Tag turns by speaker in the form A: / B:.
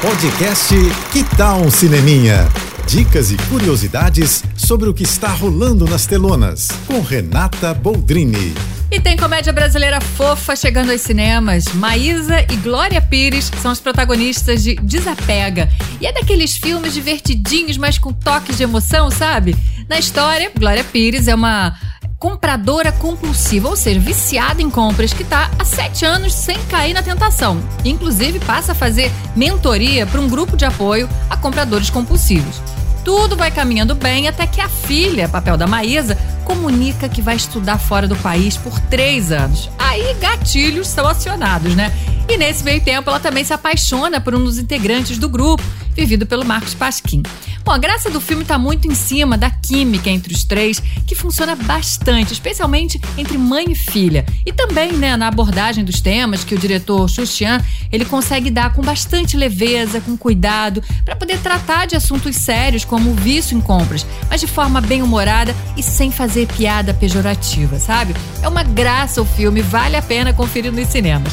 A: Podcast Que Tal um Cineminha? Dicas e curiosidades sobre o que está rolando nas telonas, com Renata Boldrini.
B: E tem comédia brasileira fofa chegando aos cinemas. Maísa e Glória Pires são os protagonistas de Desapega. E é daqueles filmes divertidinhos, mas com toques de emoção, sabe? Na história, Glória Pires é uma compradora compulsiva, ou seja, viciada em compras, que está há sete anos sem cair na tentação. Inclusive, passa a fazer mentoria para um grupo de apoio a compradores compulsivos. Tudo vai caminhando bem até que a filha, papel da Maísa, comunica que vai estudar fora do país por três anos. Aí gatilhos são acionados, né? E nesse meio tempo ela também se apaixona por um dos integrantes do grupo, vivido pelo Marcos Pasquim. Bom, a graça do filme está muito em cima da química entre os três, que funciona bastante, especialmente entre mãe e filha. E também, né, na abordagem dos temas que o diretor Xuxian, ele consegue dar com bastante leveza, com cuidado, para poder tratar de assuntos sérios como o vício em compras, mas de forma bem humorada e sem fazer piada pejorativa, sabe? É uma graça o filme, vale a pena conferir nos cinemas.